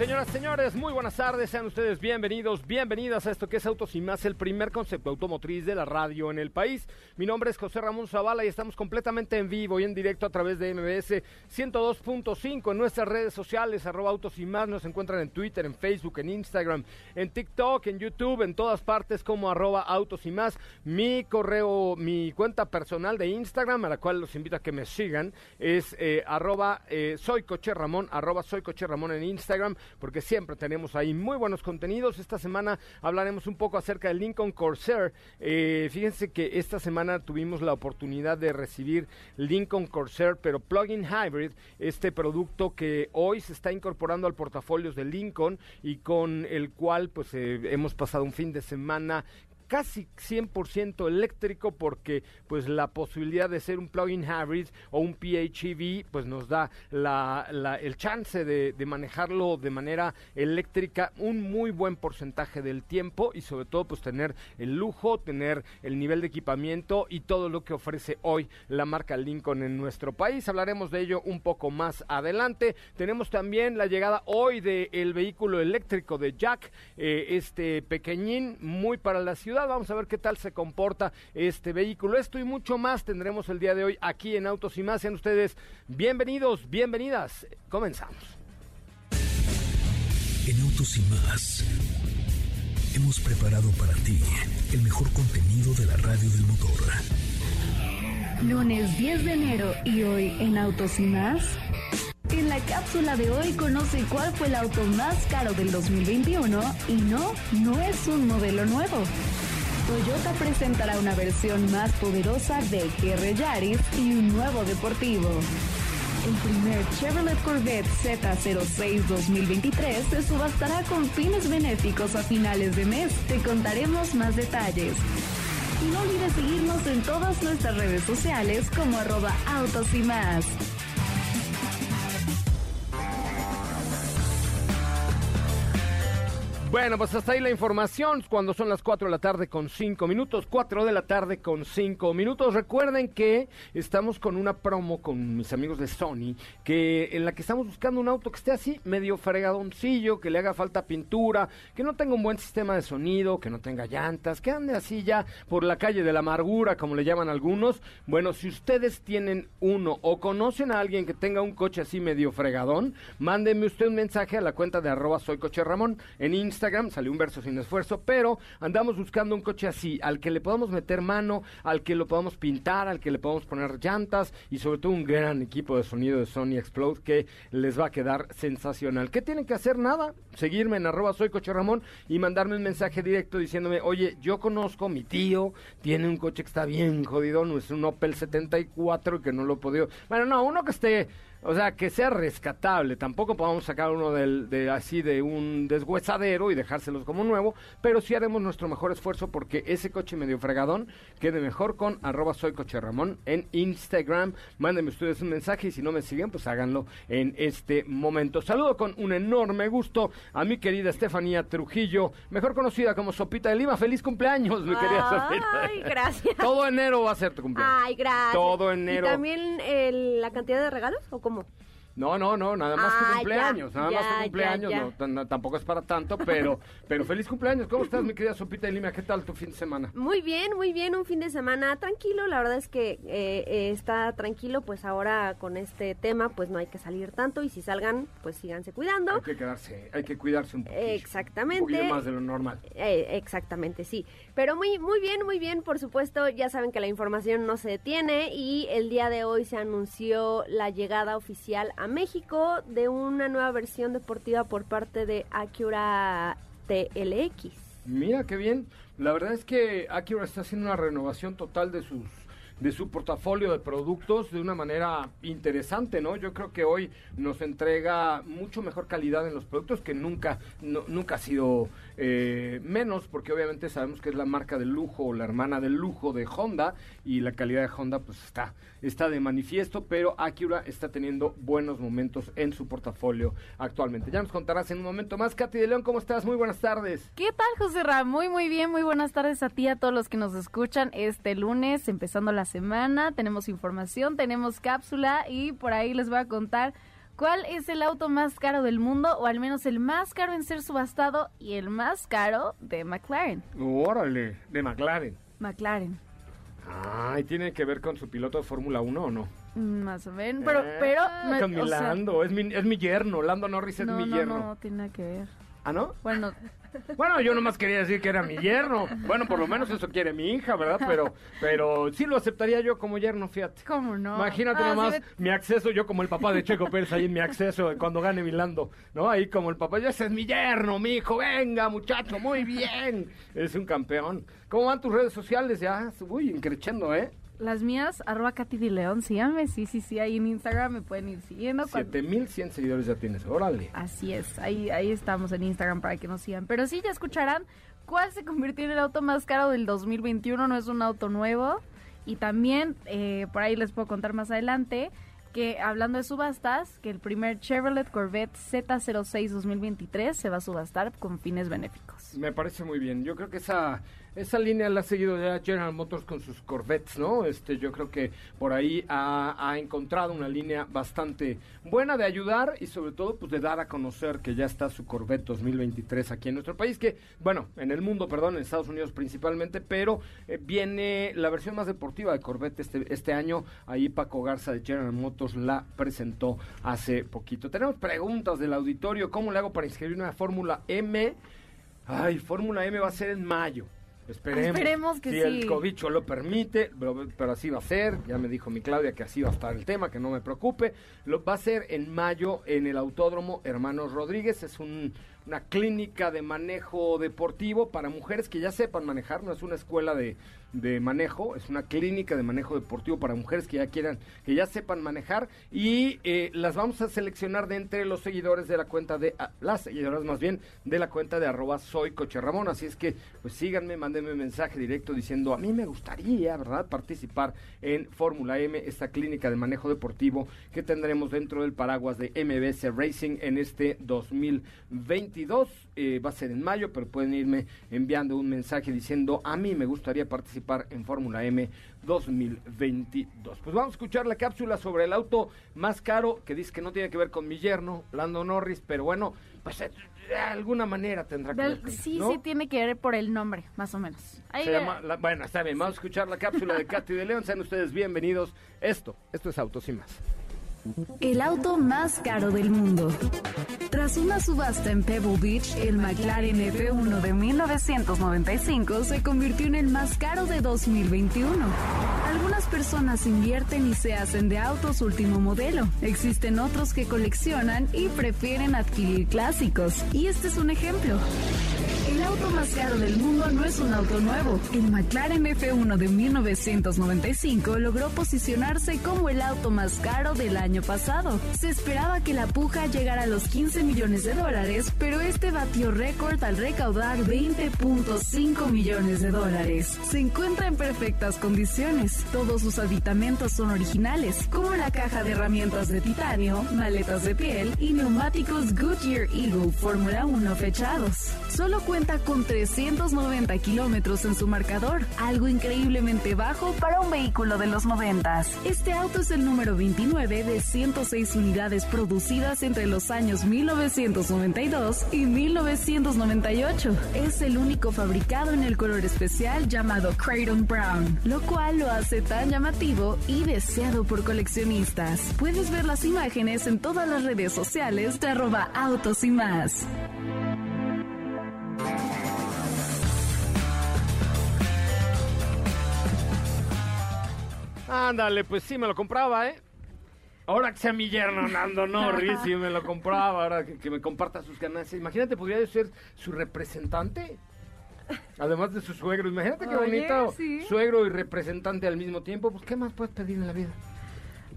Señoras, señores, muy buenas tardes, sean ustedes bienvenidos, bienvenidas a esto que es Autos y Más, el primer concepto automotriz de la radio en el país. Mi nombre es José Ramón Zavala y estamos completamente en vivo y en directo a través de MBS 102.5 en nuestras redes sociales, arroba Autos y Más, nos encuentran en Twitter, en Facebook, en Instagram, en TikTok, en YouTube, en todas partes como arroba Autos y Más. Mi correo, mi cuenta personal de Instagram, a la cual los invito a que me sigan, es eh, arroba eh, soy Coche Ramón, arroba en Instagram porque siempre tenemos ahí muy buenos contenidos. Esta semana hablaremos un poco acerca del Lincoln Corsair. Eh, fíjense que esta semana tuvimos la oportunidad de recibir Lincoln Corsair, pero plug-in hybrid, este producto que hoy se está incorporando al portafolio de Lincoln y con el cual pues eh, hemos pasado un fin de semana casi 100% eléctrico porque pues la posibilidad de ser un plug-in hybrid o un PHEV pues nos da la, el chance de, manejarlo de manera eléctrica un muy buen porcentaje del tiempo y sobre todo pues tener el lujo, tener el nivel de equipamiento y todo lo que ofrece hoy la marca Lincoln en nuestro país. Hablaremos de ello un poco más adelante. Tenemos también la llegada hoy del vehículo eléctrico de Jack, eh, este pequeñín muy para la ciudad Vamos a ver qué tal se comporta este vehículo. Esto y mucho más tendremos el día de hoy aquí en Autos y Más. Sean ustedes bienvenidos, bienvenidas. Comenzamos. En Autos y Más hemos preparado para ti el mejor contenido de la radio del motor. Lunes 10 de enero y hoy en Autos y Más. En la cápsula de hoy conoce cuál fue el auto más caro del 2021 y no, no es un modelo nuevo. Toyota presentará una versión más poderosa del GR Yaris y un nuevo deportivo. El primer Chevrolet Corvette Z06 2023 se subastará con fines benéficos a finales de mes. Te contaremos más detalles. Y no olvides seguirnos en todas nuestras redes sociales como arroba autos y más. Bueno, pues hasta ahí la información, cuando son las 4 de la tarde con 5 minutos, 4 de la tarde con 5 minutos. Recuerden que estamos con una promo con mis amigos de Sony, que en la que estamos buscando un auto que esté así, medio fregadoncillo, que le haga falta pintura, que no tenga un buen sistema de sonido, que no tenga llantas, que ande así ya por la calle de la amargura, como le llaman algunos. Bueno, si ustedes tienen uno o conocen a alguien que tenga un coche así medio fregadón, mándenme usted un mensaje a la cuenta de arroba soy coche Ramón en Instagram Instagram, salió un verso sin esfuerzo, pero andamos buscando un coche así, al que le podamos meter mano, al que lo podamos pintar, al que le podamos poner llantas y sobre todo un gran equipo de sonido de Sony Explode que les va a quedar sensacional. ¿Qué tienen que hacer? Nada, seguirme en arroba soy coche Ramón y mandarme un mensaje directo diciéndome, oye, yo conozco, mi tío tiene un coche que está bien jodido, no es un Opel 74 y que no lo he podido... Bueno, no, uno que esté o sea, que sea rescatable. Tampoco podemos sacar uno del, de así de un deshuesadero y dejárselos como nuevo, pero sí haremos nuestro mejor esfuerzo porque ese coche medio fregadón quede mejor con arroba soy coche Ramón en Instagram. Mándenme ustedes un mensaje y si no me siguen, pues háganlo en este momento. Saludo con un enorme gusto a mi querida Estefanía Trujillo, mejor conocida como Sopita de Lima. Feliz cumpleaños, mi querida Sopita. Ay, gracias. Todo enero va a ser tu cumpleaños. Ay, gracias. Todo enero. ¿Y también la cantidad de regalos o cómo? No, no, no, nada más Ah, tu ya, cumpleaños, nada más ya, tu cumpleaños, ya, no, tampoco es para tanto, pero, pero feliz cumpleaños. ¿Cómo estás, mi querida Sopita de Lima? ¿Qué tal tu fin de semana? Muy bien, muy bien, un fin de semana tranquilo, la verdad es que eh, eh, está tranquilo, pues ahora con este tema pues no hay que salir tanto y si salgan pues síganse cuidando. Hay que quedarse, hay que cuidarse un poquito. Exactamente. Un poquito más de lo normal. Eh, exactamente, sí. Pero muy, muy bien, muy bien, por supuesto. Ya saben que la información no se detiene y el día de hoy se anunció la llegada oficial a México de una nueva versión deportiva por parte de Acura TLX. Mira qué bien. La verdad es que Acura está haciendo una renovación total de sus de su portafolio de productos de una manera interesante, ¿no? Yo creo que hoy nos entrega mucho mejor calidad en los productos que nunca nunca ha sido eh, menos, porque obviamente sabemos que es la marca del lujo o la hermana del lujo de Honda y la calidad de Honda pues está está de manifiesto, pero Acura está teniendo buenos momentos en su portafolio actualmente. Ya nos contarás en un momento más. Katy de León, ¿cómo estás? Muy buenas tardes. ¿Qué tal, José Ra? Muy, muy bien. Muy buenas tardes a ti, a todos los que nos escuchan este lunes, empezando la semana. Tenemos información, tenemos cápsula y por ahí les voy a contar cuál es el auto más caro del mundo, o al menos el más caro en ser subastado y el más caro de McLaren. Órale, de McLaren. McLaren. Ah, ¿y tiene que ver con su piloto de Fórmula 1 o no? Mm, Más o menos. Pero, Eh, pero. no- con mi o sea, Lando, es, mi, es mi yerno, Lando Norris es no, mi no, yerno. no, tiene nada que ver. ¿Ah, no? Bueno, Bueno, yo nomás quería decir que era mi yerno. Bueno, por lo menos eso quiere mi hija, ¿verdad? Pero, pero sí lo aceptaría yo como yerno, fíjate. ¿cómo no? Imagínate Ah, nomás sí, mi acceso, yo como el papá de Checo Pérez ahí en mi acceso cuando gane Milando, ¿no? Ahí como el papá, ya ese es mi yerno, mi hijo, venga muchacho, muy bien. Es un campeón. ¿Cómo van tus redes sociales ya? Uy, increchendo, ¿eh? Las mías, arroba Katy de León, síganme, sí, sí, sí, ahí en Instagram me pueden ir siguiendo. cuando- 7100 seguidores ya tienes, órale. Así es, ahí, ahí estamos en Instagram para que nos sigan. Pero sí, ya escucharán cuál se convirtió en el auto más caro del 2021, no es un auto nuevo. Y también, eh, por ahí les puedo contar más adelante, que hablando de subastas, que el primer Chevrolet Corvette Z06 2023 se va a subastar con fines benéficos. Me parece muy bien. Yo creo que esa esa línea la ha seguido ya General Motors con sus Corvettes, ¿no? Este, yo creo que por ahí ha, encontrado una línea bastante buena de ayudar y sobre todo pues de dar a conocer que ya está su Corvette 2023 aquí en nuestro país, que bueno, en el mundo, perdón, en Estados Unidos principalmente, pero eh, viene la versión más deportiva de Corvette este, este año. Ahí Paco Garza de General Motors la presentó hace poquito. Tenemos preguntas del auditorio. ¿Cómo le hago para inscribirme a Fórmula M? Ay, Fórmula M va a ser en mayo. Esperemos. Esperemos que si sí. el cobicho lo permite, pero, pero así va a ser. Ya me dijo mi Claudia que así va a estar el tema, que no me preocupe. Lo va a ser en mayo en el Autódromo Hermanos Rodríguez. Es un- una clínica de manejo deportivo para mujeres que ya sepan manejar. No es una escuela de, de manejo, es una clínica de manejo deportivo para mujeres que ya quieran, que ya sepan manejar. Y eh, las vamos a seleccionar de entre los seguidores de la cuenta de, ah, las seguidoras más bien, de la cuenta de arroba soy coche. Así es que, pues síganme, mándenme un mensaje directo diciendo, a mí me gustaría, ¿verdad?, participar en Fórmula M, esta clínica de manejo deportivo que tendremos dentro del paraguas de MBS Racing en este 2022. Eh, va a ser en mayo, pero pueden irme enviando un mensaje diciendo, a mí me gustaría participar en Fórmula M 2022. Pues vamos a escuchar la cápsula sobre el auto más caro, que dice que no tiene que ver con mi yerno, Lando Norris, pero bueno, pues eh, de alguna manera tendrá que ver. Sí, ¿no? sí, tiene que ver por el nombre, más o menos. Ahí Se ve- llama la- bueno, está bien, vamos a escuchar la cápsula de Katy de León. Sean ustedes bienvenidos. Esto, esto es Autos y más. El auto más caro del mundo. Tras una subasta en Pebble Beach, el McLaren F1 de 1995 se convirtió en el más caro de 2021. Algunas personas invierten y se hacen de autos último modelo. Existen otros que coleccionan y prefieren adquirir clásicos. Y este es un ejemplo. El auto más caro del mundo no es un auto nuevo. El McLaren F1 de 1995 logró posicionarse como el auto más caro del año pasado. Se esperaba que la puja llegara a los 15 millones de dólares, pero este batió récord al recaudar 20.5 millones de dólares. Se encuentra en perfectas condiciones. Todos sus aditamentos son originales, como la caja de herramientas de titanio, maletas de piel y neumáticos Goodyear Eagle Fórmula 1 fechados. Solo cuenta cuenta con 390 kilómetros en su marcador, algo increíblemente bajo para un vehículo de los 90. Este auto es el número 29 de 106 unidades producidas entre los años 1992 y 1998. Es el único fabricado en el color especial llamado Creighton Brown, lo cual lo hace tan llamativo y deseado por coleccionistas. Puedes ver las imágenes en todas las redes sociales de arroba autos y más. Ándale, pues sí, me lo compraba, ¿eh? Ahora que sea mi yerno Nando Norris y me lo compraba, ahora que, que me comparta sus ganancias. Imagínate, podría yo ser su representante. Además de su suegro. Imagínate qué Oye, bonito. sí. Suegro y representante al mismo tiempo. Pues, ¿qué más puedes pedir en la vida?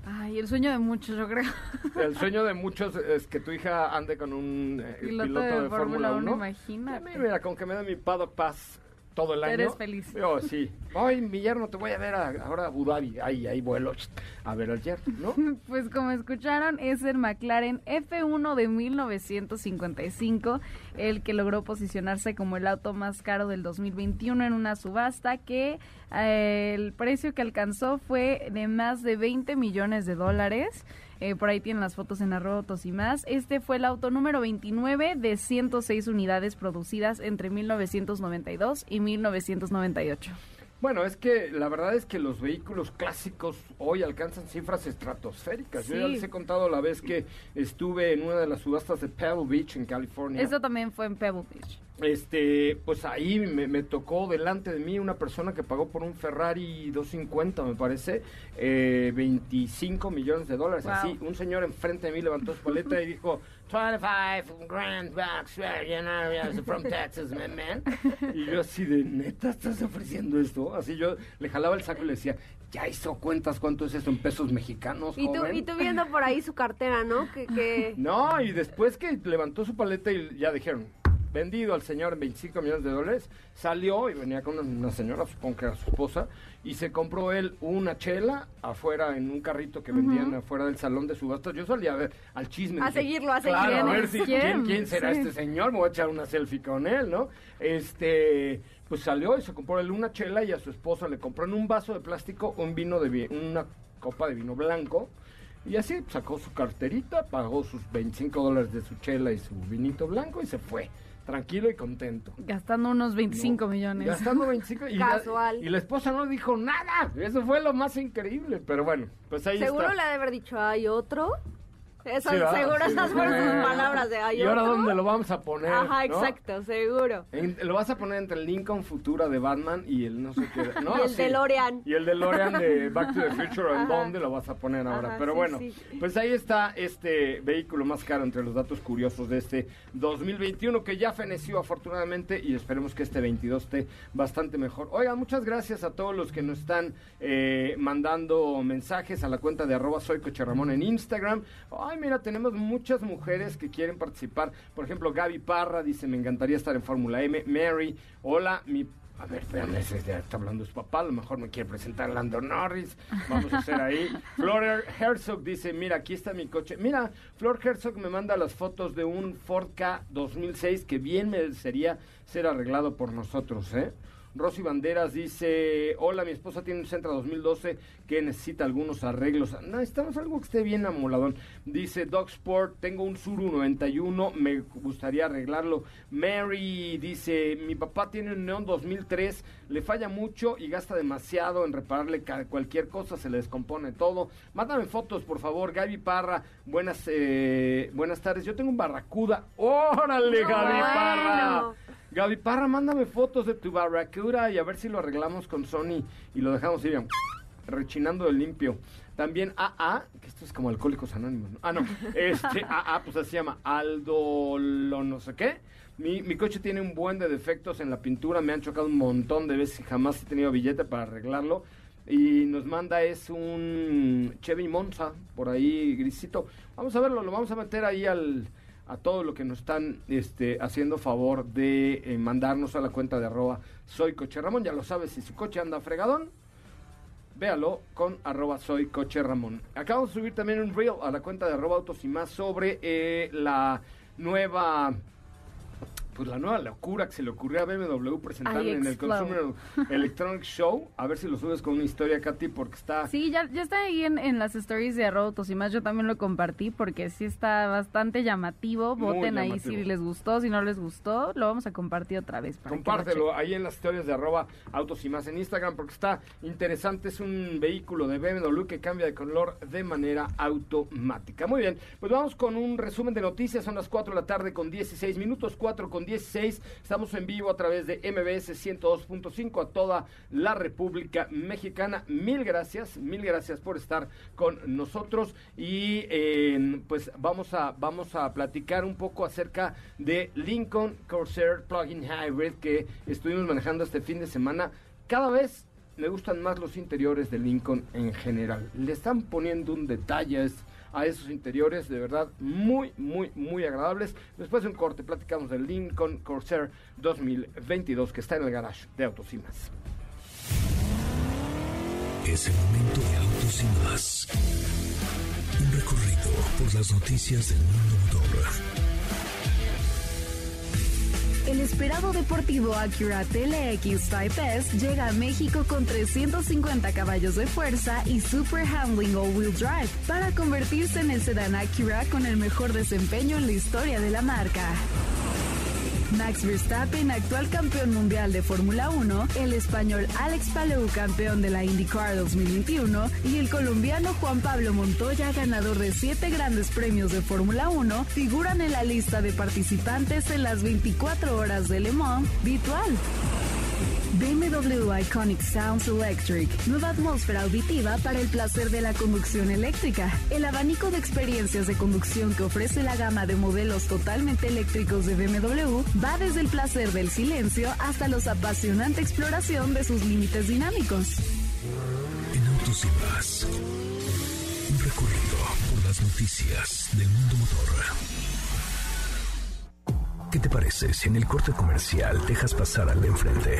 Ay, el sueño de muchos, yo creo. El sueño de muchos es que tu hija ande con un eh, Piloto, de, Fórmula 1, A mí, imagínate. mira, con que me da mi paddock pass todo el año. Eres feliz. Yo, sí. Ay, mi yerno, te voy a ver a- ahora a Abu Dhabi. Ahí, ahí vuelo a ver al yerno, ¿no? Pues como escucharon, es el McLaren F1 de 1955, el que logró posicionarse como el auto más caro del 2021 en una subasta que eh, el precio que alcanzó fue de más de 20 millones de dólares. Eh, por ahí tienen las fotos en arroba autos y más. Este fue el auto número 29 de 106 unidades producidas entre 1992 y 1998. Bueno, es que la verdad es que los vehículos clásicos hoy alcanzan cifras estratosféricas. Yo ya les he contado la vez que estuve en una de las subastas de Pebble Beach en California. Eso también fue en Pebble Beach. Este, pues ahí me, me tocó delante de mí una persona que pagó por un Ferrari 250, me parece, eh, 25 millones de dólares. Wow. Así, un señor enfrente de mí levantó su paleta y dijo, 25 grand bucks, you know, from Texas, man, man. Y yo así de, neta, ¿estás ofreciendo esto? Así yo le jalaba el saco y le decía, ¿ya hizo cuentas cuánto es esto en pesos mexicanos, Y tú, joven?" y tú viendo por ahí su cartera, ¿no? Que, que... No, y después que levantó su paleta y ya dijeron, vendido al señor en 25 millones de dólares, salió y venía con una, señora, supongo que era su esposa, y se compró él una chela afuera en un carrito que vendían afuera del salón de subastas. Yo salía a ver al chisme. A dije, seguirlo, a Claro, seguirlo. a ver si, ¿Quién? ¿quién, será Sí. este señor, me voy a echar una selfie con él, ¿no? Este, pues salió y se compró él una chela y a su esposa le compró en un vaso de plástico un vino de una copa de vino blanco. Y así sacó su carterita, pagó sus 25 dólares de su chela y su vinito blanco y se fue, tranquilo y contento. Gastando unos 25 No, millones. Gastando 25 y la, Casual. y la esposa no dijo nada. Eso fue lo más increíble. Pero bueno, pues ahí Seguro está. le ha de haber dicho, ¿hay otro? Eso, seguro Sí. esas fueron sus palabras de ¿hay ¿Y ahora dónde lo vamos a poner? Ajá, no? exacto, seguro. En- lo vas a poner entre el Lincoln Futura de Batman y el no sé qué. ¿no? Y el Sí. DeLorean. Y el DeLorean de Back to the Future, ¿en dónde lo vas a poner ahora? Ajá, Pero bueno, pues ahí está este vehículo más caro entre los datos curiosos de este 2021 que ya feneció afortunadamente y esperemos que este 22 esté bastante mejor. Oigan, muchas gracias a todos los que nos están eh, mandando mensajes a la cuenta de arroba soy en Instagram. Ay, mira, tenemos muchas mujeres que quieren participar. Por ejemplo, Gaby Parra dice, me encantaría estar en Fórmula M. Mary, hola, mi... A ver, espérame, ese ya está hablando su papá, a lo mejor me quiere presentar Lando Norris. Vamos a hacer ahí. Flor Herzog dice, mira, aquí está mi coche. Mira, Flor Herzog me manda las fotos de un Ford K 2006 que bien merecería ser arreglado por nosotros, ¿eh? Rosy Banderas dice, hola, mi esposa tiene un Centra 2012 que necesita algunos arreglos. Necesitamos algo que esté bien amoladón. Dice Dog Sport, tengo un Suru 91, me gustaría arreglarlo. Mary dice, mi papá tiene un Neon 2003, le falla mucho y gasta demasiado en repararle cualquier cosa, se le descompone todo. Mándame fotos, por favor. Gaby Parra, buenas, eh, buenas tardes. Yo tengo un Barracuda. ¡Órale, No, Gaby bueno. Parra! Gaby Parra, mándame fotos de tu Barracuda y a ver si lo arreglamos con Sony y lo dejamos ir rechinando de limpio. También AA, que esto es como Alcohólicos Anónimos, ¿no? Ah, no, este AA, pues así se llama, Aldo lo no sé qué. Mi, mi coche tiene un buen de defectos en la pintura, me han chocado un montón de veces y jamás he tenido billete para arreglarlo. Y nos manda es un Chevy Monza, por ahí grisito. Vamos a verlo, lo vamos a meter ahí al, a todo lo que nos están este, haciendo favor de eh, mandarnos a la cuenta de arroba soy coche Ramón. Ya lo sabes, si su coche anda fregadón, véalo con arroba soy coche Ramón. Acabamos de subir también un reel a la cuenta de arroba autos y más sobre eh, la nueva pues la nueva locura que se le ocurrió a BMW presentar en el. Consumer Electronic Show. A ver si lo subes con una historia, Katy, porque está... Sí, ya, ya está ahí en, en las stories de autos y más. Yo también lo compartí porque sí está bastante llamativo. Muy Voten ahí si les gustó, si no les gustó. Lo vamos a compartir otra vez. para Compártelo ahí en las historias de arroba autos y más en Instagram porque está interesante. Es un vehículo de BMW que cambia de color de manera automática. Muy bien, pues vamos con un resumen de noticias. Son las 4 de la tarde con 16 minutos, 4 con 16. Estamos en vivo a través de MBS 102.5 a toda la República Mexicana. Mil gracias, mil gracias por estar con nosotros y pues vamos a, vamos a platicar un poco acerca de Lincoln Corsair Plug-in Hybrid que estuvimos manejando este fin de semana. Cada vez me gustan más los interiores de Lincoln en general. Le están poniendo un detalle es- a esos interiores, de verdad, muy, muy, muy agradables. Después de un corte, platicamos del Lincoln Corsair 2022 que está en el garage de Autos y más. Es el momento de autos y más. Un recorrido por las noticias del mundo motor. El esperado deportivo Acura TLX Type S llega a México con 350 caballos de fuerza y Super Handling All-Wheel Drive para convertirse en el sedán Acura con el mejor desempeño en la historia de la marca. Max Verstappen, actual campeón mundial de Fórmula 1, el español Alex Palou, campeón de la IndyCar 2021, y el colombiano Juan Pablo Montoya, ganador de siete grandes premios de Fórmula 1, figuran en la lista de participantes en las 24 horas de Le Mans virtual. BMW Iconic Sounds Electric, nueva atmósfera auditiva para el placer de la conducción eléctrica. El abanico de experiencias de conducción que ofrece la gama de modelos totalmente eléctricos de BMW va desde el placer del silencio hasta la apasionante exploración de sus límites dinámicos. En autos y más. Un recorrido por las noticias del mundo motor. ¿Qué te parece si en el corte comercial dejas pasar al de enfrente?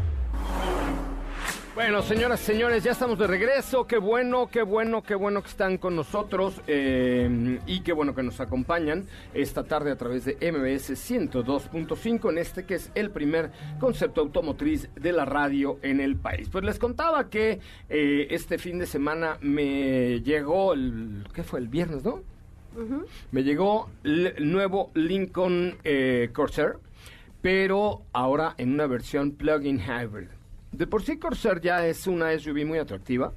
Bueno, señoras, señores, ya estamos de regreso. Qué bueno, qué bueno, qué bueno que están con nosotros eh, y qué bueno que nos acompañan esta tarde a través de MBS 102.5 en este que es el primer concepto automotriz de la radio en el país. Pues les contaba que eh, este fin de semana me llegó el, ¿qué fue? El viernes, ¿no? Me llegó el nuevo Lincoln eh, Corsair, pero ahora en una versión plug-in hybrid. De por sí Corsair ya es una SUV muy atractiva,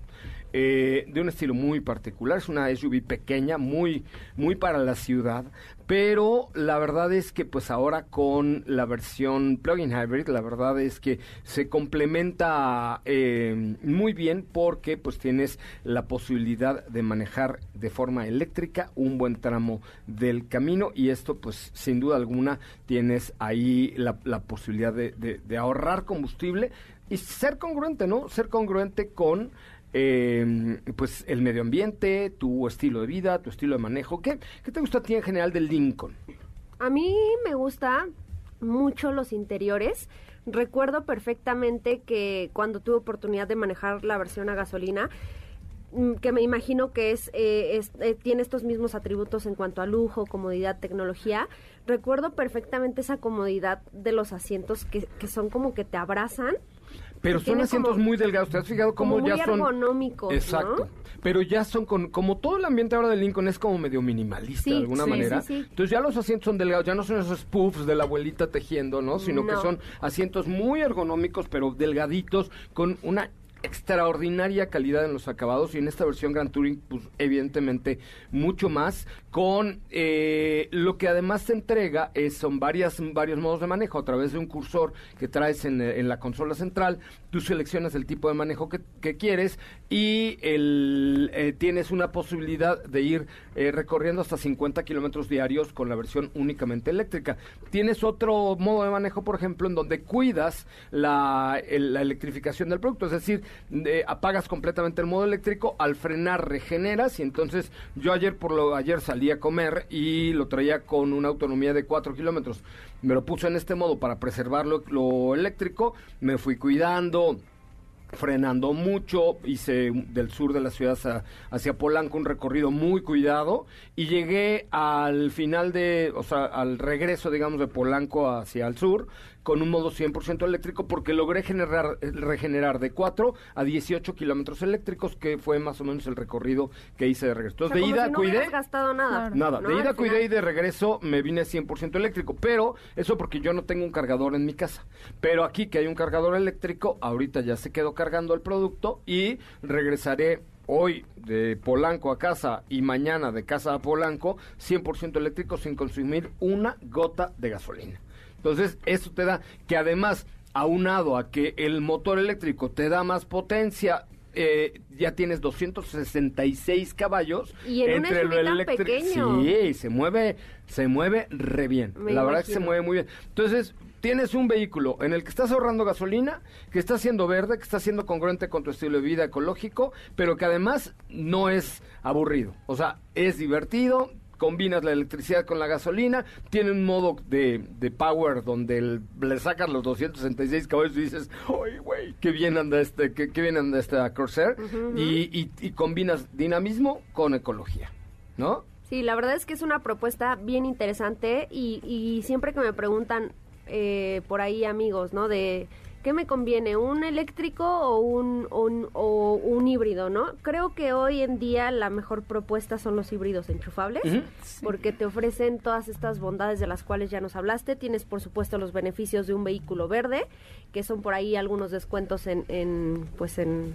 eh, de un estilo muy particular, es una SUV pequeña, muy, muy para la ciudad, pero la verdad es que pues ahora con la versión plug-in hybrid, la verdad es que se complementa eh, muy bien porque pues tienes la posibilidad de manejar de forma eléctrica un buen tramo del camino y esto pues sin duda alguna tienes ahí la, posibilidad de ahorrar combustible y ser congruente, ¿no? Ser congruente con eh, pues el medio ambiente, tu estilo de vida, tu estilo de manejo. ¿Qué, qué te gusta a ti en general del Lincoln? A mí me gusta mucho los interiores. Recuerdo perfectamente que cuando tuve oportunidad de manejar la versión a gasolina, mm, que me imagino que es, eh, es- eh, tiene estos mismos atributos en cuanto a lujo, comodidad, tecnología. Recuerdo perfectamente esa comodidad de los asientos que, que son como que te abrazan. Pero son asientos muy delgados. ¿Te has fijado cómo como ya muy son? ergonómicos, ¿no? Exacto. Pero ya son con, como todo el ambiente ahora de Lincoln es como medio minimalista Sí, de alguna sí, exagerada. sí, sí. Entonces ya los asientos son delgados, ya no son esos puffs de la abuelita tejiendo, ¿no? Sino que son asientos muy ergonómicos, pero delgaditos, con una extraordinaria calidad en los acabados y en esta versión Grand Touring, pues evidentemente mucho más, con eh, lo que además te entrega son varias, varios modos de manejo a través de un cursor que traes en, eh, en la consola central, tú seleccionas el tipo de manejo que, que quieres y el, eh, tienes una posibilidad de ir eh, recorriendo hasta 50 kilómetros diarios con la versión únicamente eléctrica. Tienes otro modo de manejo, por ejemplo, en donde cuidas la, la electrificación del producto, es decir, apagas completamente el modo eléctrico, al frenar regeneras y entonces yo ayer por lo ayer salí a comer y lo traía con una autonomía de 4 kilómetros. Me lo puse en este modo para preservar lo, lo eléctrico, me fui cuidando, frenando mucho, hice del sur de la ciudad hacia, hacia Polanco un recorrido muy cuidado y llegué al final de, o sea, al regreso, digamos, de Polanco hacia el sur con un modo 100% eléctrico porque logré generar, eh, regenerar de 4 a 18 kilómetros eléctricos, que fue más o menos el recorrido que hice de regreso. O sea, Entonces, de ida si no cuidé... gastado nada. Claro. Nada, ¿no? de ida cuidé final. y de regreso me vine 100% eléctrico, pero eso porque yo no tengo un cargador en mi casa. Pero aquí que hay un cargador eléctrico, ahorita ya se quedó cargando el producto y regresaré hoy de Polanco a casa y mañana de casa a Polanco 100% eléctrico sin consumir una gota de gasolina. Entonces, eso te da que además, aunado a que el motor eléctrico te da más potencia, eh, ya tienes 266 caballos Y en entre lo eléctrico. Sí, se mueve, se mueve re bien. Me La verdad es que se mueve muy bien. Entonces, tienes un vehículo en el que estás ahorrando gasolina, que está siendo verde, que está siendo congruente con tu estilo de vida ecológico, pero que además no es aburrido. O sea, es divertido, combinas la electricidad con la gasolina, tiene un modo de, de power donde el- le sacas los 266 caballos y dices, ¡ay, güey! ¡Qué bien anda este, qué, qué bien anda este Corsair! y, y- y combinas dinamismo con ecología, ¿no? Sí, la verdad es que es una propuesta bien interesante y, y siempre que me preguntan eh, por ahí amigos, ¿no? De qué me conviene, un eléctrico o un, o un, o un híbrido, ¿no? Creo que hoy en día la mejor propuesta son los híbridos enchufables porque te ofrecen todas estas bondades de las cuales ya nos hablaste. Tienes, por supuesto, los beneficios de un vehículo verde, que son por ahí algunos descuentos en, en pues en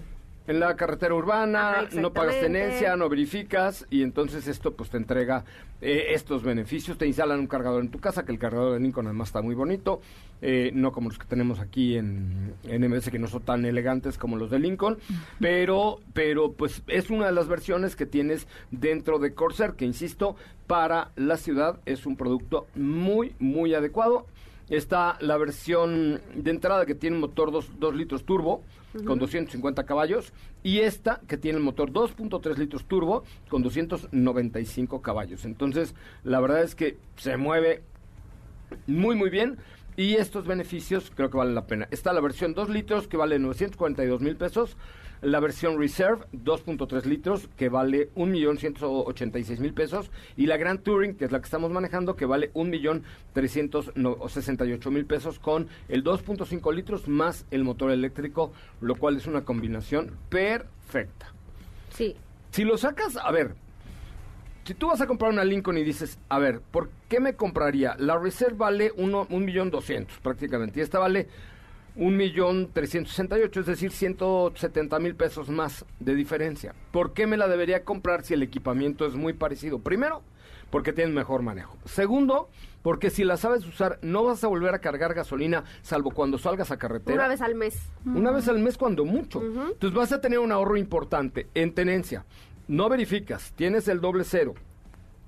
En la carretera urbana, Ajá, no pagas tenencia, no verificas y entonces esto pues te entrega eh, estos beneficios. Te instalan un cargador en tu casa, que el cargador de Lincoln además está muy bonito, eh, no como los que tenemos aquí en, en MS que no son tan elegantes como los de Lincoln, pero, pero pues es una de las versiones que tienes dentro de Corsair, que insisto, para la ciudad es un producto muy, muy adecuado. Está la versión de entrada que tiene un motor 2 litros turbo con 250 caballos y esta que tiene el motor 2.3 litros turbo con 295 caballos. Entonces, la verdad es que se mueve muy muy bien y estos beneficios creo que valen la pena. Está la versión 2 litros que vale 942 mil pesos, la versión Reserve 2.3 litros que vale 1.186.000 pesos y la Grand Touring que es la que estamos manejando que vale 1.368.000 pesos con el 2.5 litros más el motor eléctrico, lo cual es una combinación perfecta. sí, Si lo sacas, a ver, si tú vas a comprar una Lincoln y dices, a ver, ¿por qué me compraría? La Reserve vale uno, un millón doscientos prácticamente y esta vale un millón trescientos sesenta y ocho, es decir, 170 mil pesos más de diferencia. ¿Por qué me la debería comprar si el equipamiento es muy parecido? Primero, porque tiene mejor manejo. Segundo, porque si la sabes usar, no vas a volver a cargar gasolina, salvo cuando salgas a carretera. una vez al mes. Una vez al mes cuando mucho. Entonces vas a tener un ahorro importante en tenencia. No verificas, tienes el doble cero,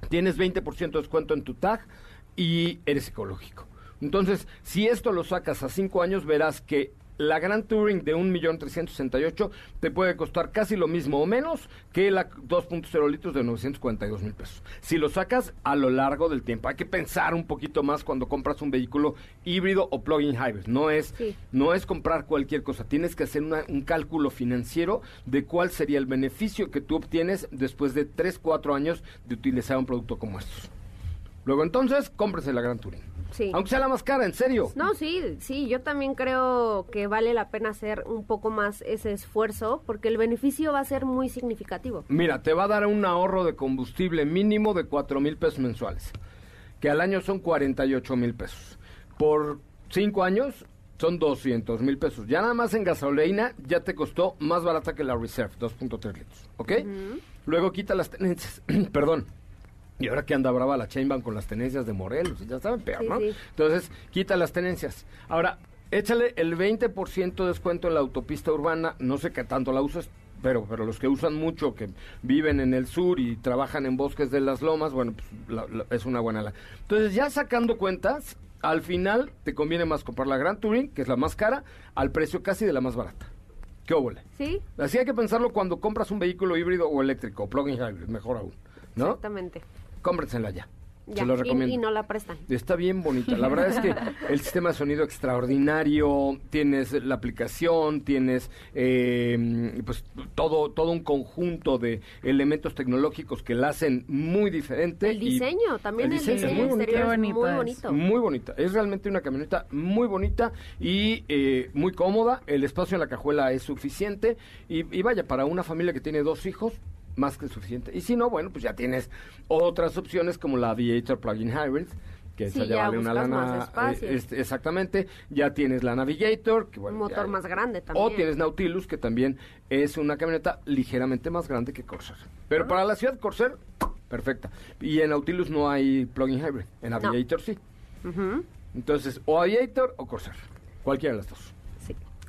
tienes 20% de descuento en tu tag y eres ecológico. Entonces, si esto lo sacas a 5 años, verás que la Grand Touring de 1.368.000 te puede costar casi lo mismo o menos que la 2.0 litros de 942 mil pesos. Si lo sacas a lo largo del tiempo, hay que pensar un poquito más cuando compras un vehículo híbrido o plug-in hybrid. No es, Sí. no es comprar cualquier cosa, tienes que hacer una- un cálculo financiero de cuál sería el beneficio que tú obtienes después de 3, 4 años de utilizar un producto como estos. Luego entonces, cómprese la Gran Touring. Sí. Aunque sea la más cara, en serio. No, sí, sí, yo también creo que vale la pena hacer un poco más ese esfuerzo porque el beneficio va a ser muy significativo. Mira, te va a dar un ahorro de combustible mínimo de 4 mil pesos mensuales, que al año son 48 mil pesos. Por 5 años son 200 mil pesos. Ya nada más en gasolina ya te costó más barata que la Reserve, 2.3 litros, ¿ok? Luego quita las tenencias, perdón. Y ahora que anda brava la Chainbank con las tenencias de Morelos, ya saben, peor, Sí, ¿no? sí. Entonces, quita las tenencias. Ahora, Échale el 20% de descuento en la autopista urbana, no sé qué tanto la usas, pero, pero los que usan mucho, que viven en el sur y trabajan en bosques de las lomas, bueno, pues la- la- es una buena la. Entonces, ya sacando cuentas, al final te conviene más comprar la Grand Touring, que es la más cara, al precio casi de la más barata. ¿Qué óvole? Sí, Así hay que pensarlo cuando compras un vehículo híbrido o eléctrico, plug-in hybrid, mejor aún, ¿no? exactamente. Cómprensela ya. Ya, Se lo recomiendo. Y, no la prestan. Está bien bonita. La verdad es que el sistema de sonido extraordinario, tienes la aplicación, tienes eh, pues todo todo un conjunto de elementos tecnológicos que la hacen muy diferente. El y- diseño, también el diseño muy bonito. exterior es muy es. bonito. Muy bonita, es realmente una camioneta muy bonita y eh, muy cómoda, el espacio en la cajuela es suficiente y, y vaya, para una familia que tiene dos hijos, más que suficiente. Y si no, bueno, pues ya tienes otras opciones como la Aviator Plug-in Hybrid, que Sí, esa ya, ya vale una lana. más eh, este, exactamente, ya tienes la Navigator, que bueno, Un motor ya- más grande también. O tienes Nautilus, que también es una camioneta ligeramente más grande que Corsair. Ah. Pero para la ciudad, Corsair, perfecta. Y en Nautilus no hay plug-in hybrid, en Aviator sí. Entonces, o Aviator o Corsair. Cualquiera de las dos.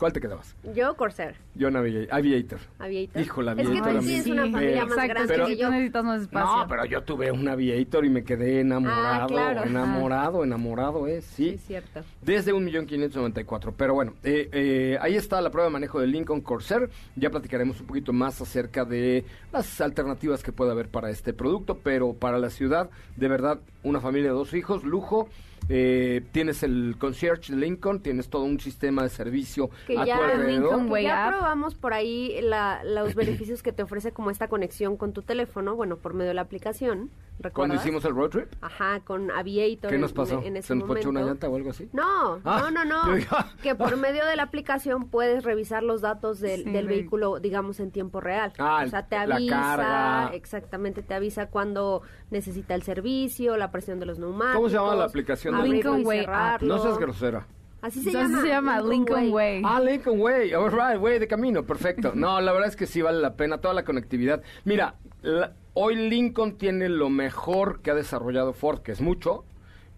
¿Cuál te quedabas? Yo, Corsair. Yo Aviator. Aviator. Hijo, la Es que Aviator tú tienes sí una familia más Exacto, grande pero- que yo. necesitas más espacio. No, pero yo tuve un Aviator y me quedé enamorado. Ah, claro. Enamorado, enamorado, ¿eh? Sí, Sí. es cierto. Desde un millón quinientos noventa y cuatro. Pero bueno, eh, eh, ahí está la prueba de manejo del Lincoln Corsair. Ya platicaremos un poquito más acerca de las alternativas que puede haber para este producto. Pero para la ciudad, de verdad, una familia de dos hijos, lujo. Eh, tienes el concierge de Lincoln, tienes todo un sistema de servicio Que a ya, tu alrededor. Lincoln que Way ya probamos por ahí la- los beneficios que te ofrece como esta conexión con tu teléfono, bueno, por medio de la aplicación. Cuando ¿recuerdas? hicimos el road trip, Ajá, con Aviator. ¿qué nos pasó? En, ese ¿Se nos ponchó una momento. llanta o algo así? No, Ah, no, no, no. ah. que por medio de la aplicación puedes revisar los datos del, Sí, del lo- vehículo, digamos, en tiempo real. Ah, o sea, te la avisa, carga. exactamente, te avisa cuando necesita el servicio, la presión de los neumáticos. ¿Cómo se llama la aplicación y Lincoln Way App? cerrarlo. No seas grosera. Así se Entonces llama. se llama Lincoln Way. Ah, Lincoln Way, all right, Way de camino, perfecto. No, la verdad es que sí vale la pena toda la conectividad. Mira, la- hoy Lincoln tiene lo mejor que ha desarrollado Ford, que es mucho,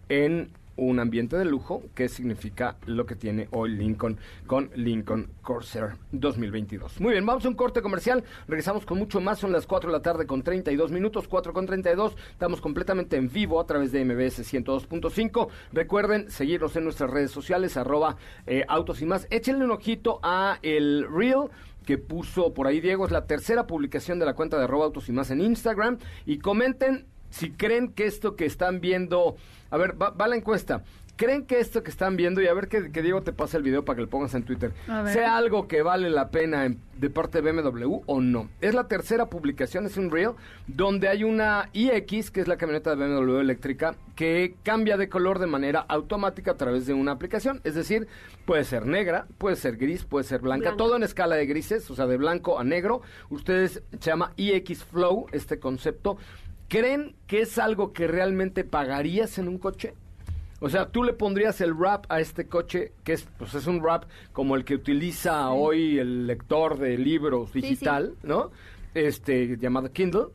en un ambiente de lujo, que significa lo que tiene hoy Lincoln con Lincoln Corsair 2022. Muy bien, vamos a un corte comercial, regresamos con mucho más, son las 4 de la tarde con 32 minutos, 4 con 32, estamos completamente en vivo a través de MBS 102.5. Recuerden seguirnos en nuestras redes sociales, arroba eh, autos y más. Échenle un ojito a el Reel que puso por ahí Diego, es la tercera publicación de la cuenta de arroba autos y más en Instagram, y comenten si creen que esto que están viendo, a ver, va, va la encuesta. ¿Creen que esto que están viendo, y a ver que, que Diego te pase el video para que lo pongas en Twitter, sea algo que vale la pena en- de parte de BMW o no? Es la tercera publicación, es un reel, donde hay una iX, que es la camioneta de BMW eléctrica, que cambia de color de manera automática a través de una aplicación. Es decir, puede ser negra, puede ser gris, puede ser blanca, Blanca. todo en escala de grises, o sea, de blanco a negro. Ustedes se llama iX Flow, este concepto. ¿Creen que es algo que realmente pagarías en un coche? O sea, tú le pondrías el wrap a este coche, que es, pues es un wrap como el que utiliza hoy el lector de libros sí. digital, ¿no? Este, llamado Kindle.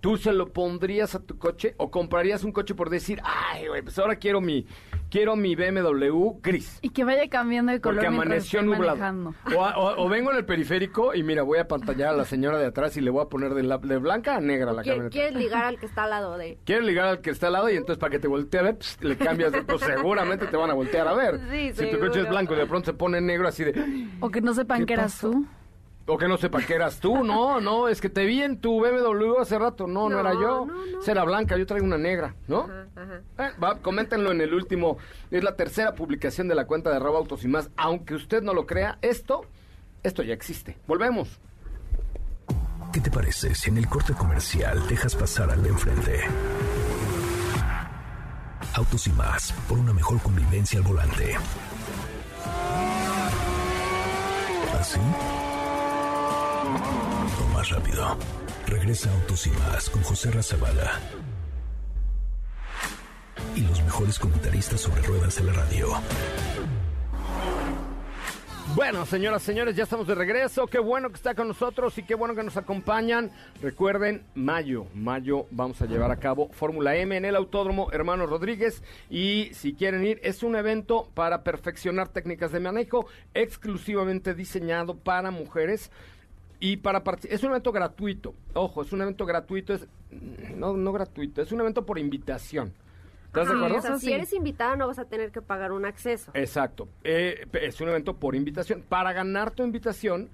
¿Tú se lo pondrías a tu coche o comprarías un coche por decir, ay, güey, pues ahora quiero mi, quiero mi BMW gris? Y que vaya cambiando de color Porque amaneció nublado. O, a- o- o vengo en el periférico y mira, voy a pantallar a la señora de atrás y le voy a poner de, la- de blanca a negra la ¿Quie- camioneta. ¿Quieres ligar al que está al lado de...? Quieres ligar al que está al lado y entonces para que te voltee a ver, pss, le cambias de pues seguramente te van a voltear a ver. Sí, si tu coche es blanco y de pronto se pone negro así de... O que no sepan ¿Qué que eras tú. O que no sepa que eras tú, no, no, es que te vi en tu BMW hace rato, no, no, No, era yo, no, era blanca, yo traigo una negra, ¿no? Ajá, ajá. Eh, va, coméntenlo en el último, es la tercera publicación de la cuenta de arroba autos y más, aunque usted no lo crea, esto, esto ya existe. Volvemos. ¿Qué te parece si en el corte comercial dejas pasar al de enfrente? Autos y más, por una mejor convivencia al volante. ¿Así? Más rápido. Regresa Autos y más con José Razabala. Y los mejores comentaristas sobre ruedas de la radio. Bueno, señoras, señores, ya estamos de regreso. Qué bueno que está con nosotros y qué bueno que nos acompañan. Recuerden, mayo, mayo vamos a llevar a cabo Fórmula M en el Autódromo Hermano Rodríguez. Y si quieren ir, es un evento para perfeccionar técnicas de manejo exclusivamente diseñado para mujeres. Y para es un evento gratuito. Ojo, es un evento gratuito, es no, no gratuito, es un evento por invitación. ¿Estás de Sí, acuerdo? O sea, Eso si eres invitada no vas a tener que pagar un acceso. Exacto. Eh, es un evento por invitación. Para ganar tu invitación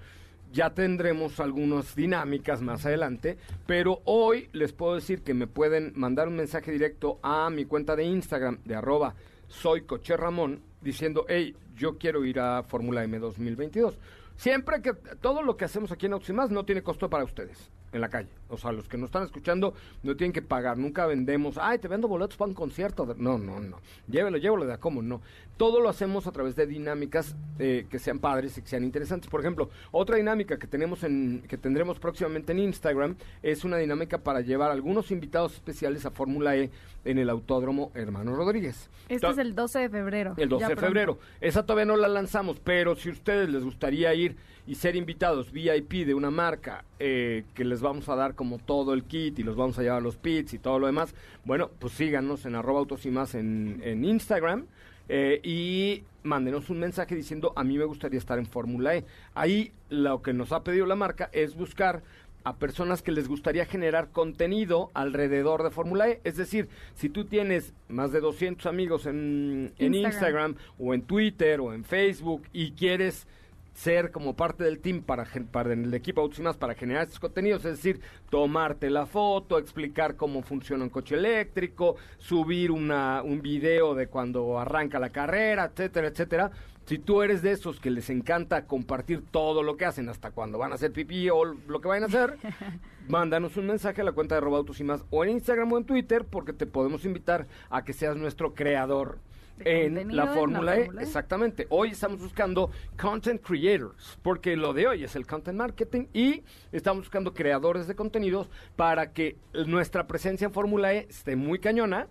ya tendremos algunas dinámicas más adelante, pero hoy les puedo decir que me pueden mandar un mensaje directo a mi cuenta de Instagram de arroba soy Coche Ramón diciendo, hey, yo quiero ir a Fórmula M 2022. Siempre que todo lo que hacemos aquí en Auximas no tiene costo para ustedes en la calle. O sea, los que nos están escuchando no tienen que pagar. Nunca vendemos, ay, te vendo boletos para un concierto. No, no, no. Llévelo, llévelo de a cómo no. Todo lo hacemos a través de dinámicas eh, que sean padres y que sean interesantes. Por ejemplo, otra dinámica que tenemos en, que tendremos próximamente en Instagram es una dinámica para llevar algunos invitados especiales a Fórmula E en el Autódromo Hermano Rodríguez. Este es el 12 de febrero. el 12 ya de febrero. Esa todavía no la lanzamos, pero si a ustedes les gustaría ir y ser invitados VIP de una marca eh, que les vamos a dar como todo el kit y los vamos a llevar a los pits y todo lo demás, bueno, pues síganos en arroba autos y más en, en Instagram. eh, y mándenos un mensaje diciendo a mí me gustaría estar en Fórmula E. Ahí lo que nos ha pedido la marca es buscar a personas que les gustaría generar contenido alrededor de Fórmula E. Es decir, si tú tienes más de 200 amigos en, en Instagram. Instagram o en Twitter o en Facebook y quieres ser como parte del team para, para el equipo Autos y Más para generar estos contenidos, es decir, tomarte la foto, explicar cómo funciona un coche eléctrico, subir una, un video de cuando arranca la carrera, etcétera, etcétera. Si tú eres de esos que les encanta compartir todo lo que hacen, hasta cuando van a hacer pipí o lo que vayan a hacer, mándanos un mensaje a la cuenta de Robautos y más, o en Instagram o en Twitter, porque te podemos invitar a que seas nuestro creador en la en la Fórmula E. Fórmula E. Exactamente. Hoy estamos buscando content creators, porque lo de hoy es el content marketing y estamos buscando creadores de contenidos para que nuestra presencia en Fórmula E esté muy cañona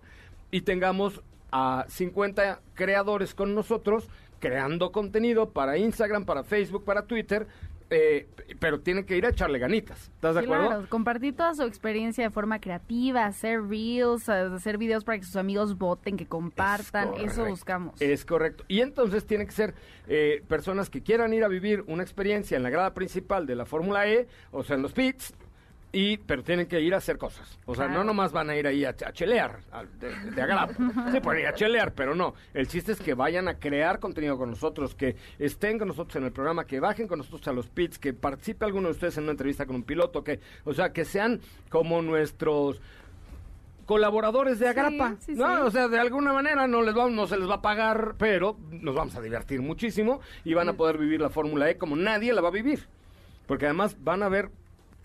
y tengamos a 50 creadores con nosotros creando contenido para Instagram, para Facebook, para Twitter, eh, pero tienen que ir a echarle ganitas. ¿Estás de acuerdo? Claro, compartir toda su experiencia de forma creativa, hacer reels, hacer videos para que sus amigos voten, que compartan, Es eso buscamos. Es correcto. Y entonces tienen que ser eh, personas que quieran ir a vivir una experiencia en la grada principal de la Fórmula E, o sea, en los pits, y, pero tienen que ir a hacer cosas. O sea, Claro. no nomás van a ir ahí a, a chelear, a- de, de agrado. Sí, pueden ir a chelear, pero no. El chiste es que vayan a crear contenido con nosotros, que estén con nosotros en el programa, que bajen con nosotros a los pits, que participe alguno de ustedes en una entrevista con un piloto, que, o sea, que sean como nuestros colaboradores de Agrapa, sí, ¿no? sí. O sea, de alguna manera no les va, no se les va a pagar, pero nos vamos a divertir muchísimo y van a poder vivir la Fórmula E como nadie la va a vivir. Porque además van a ver,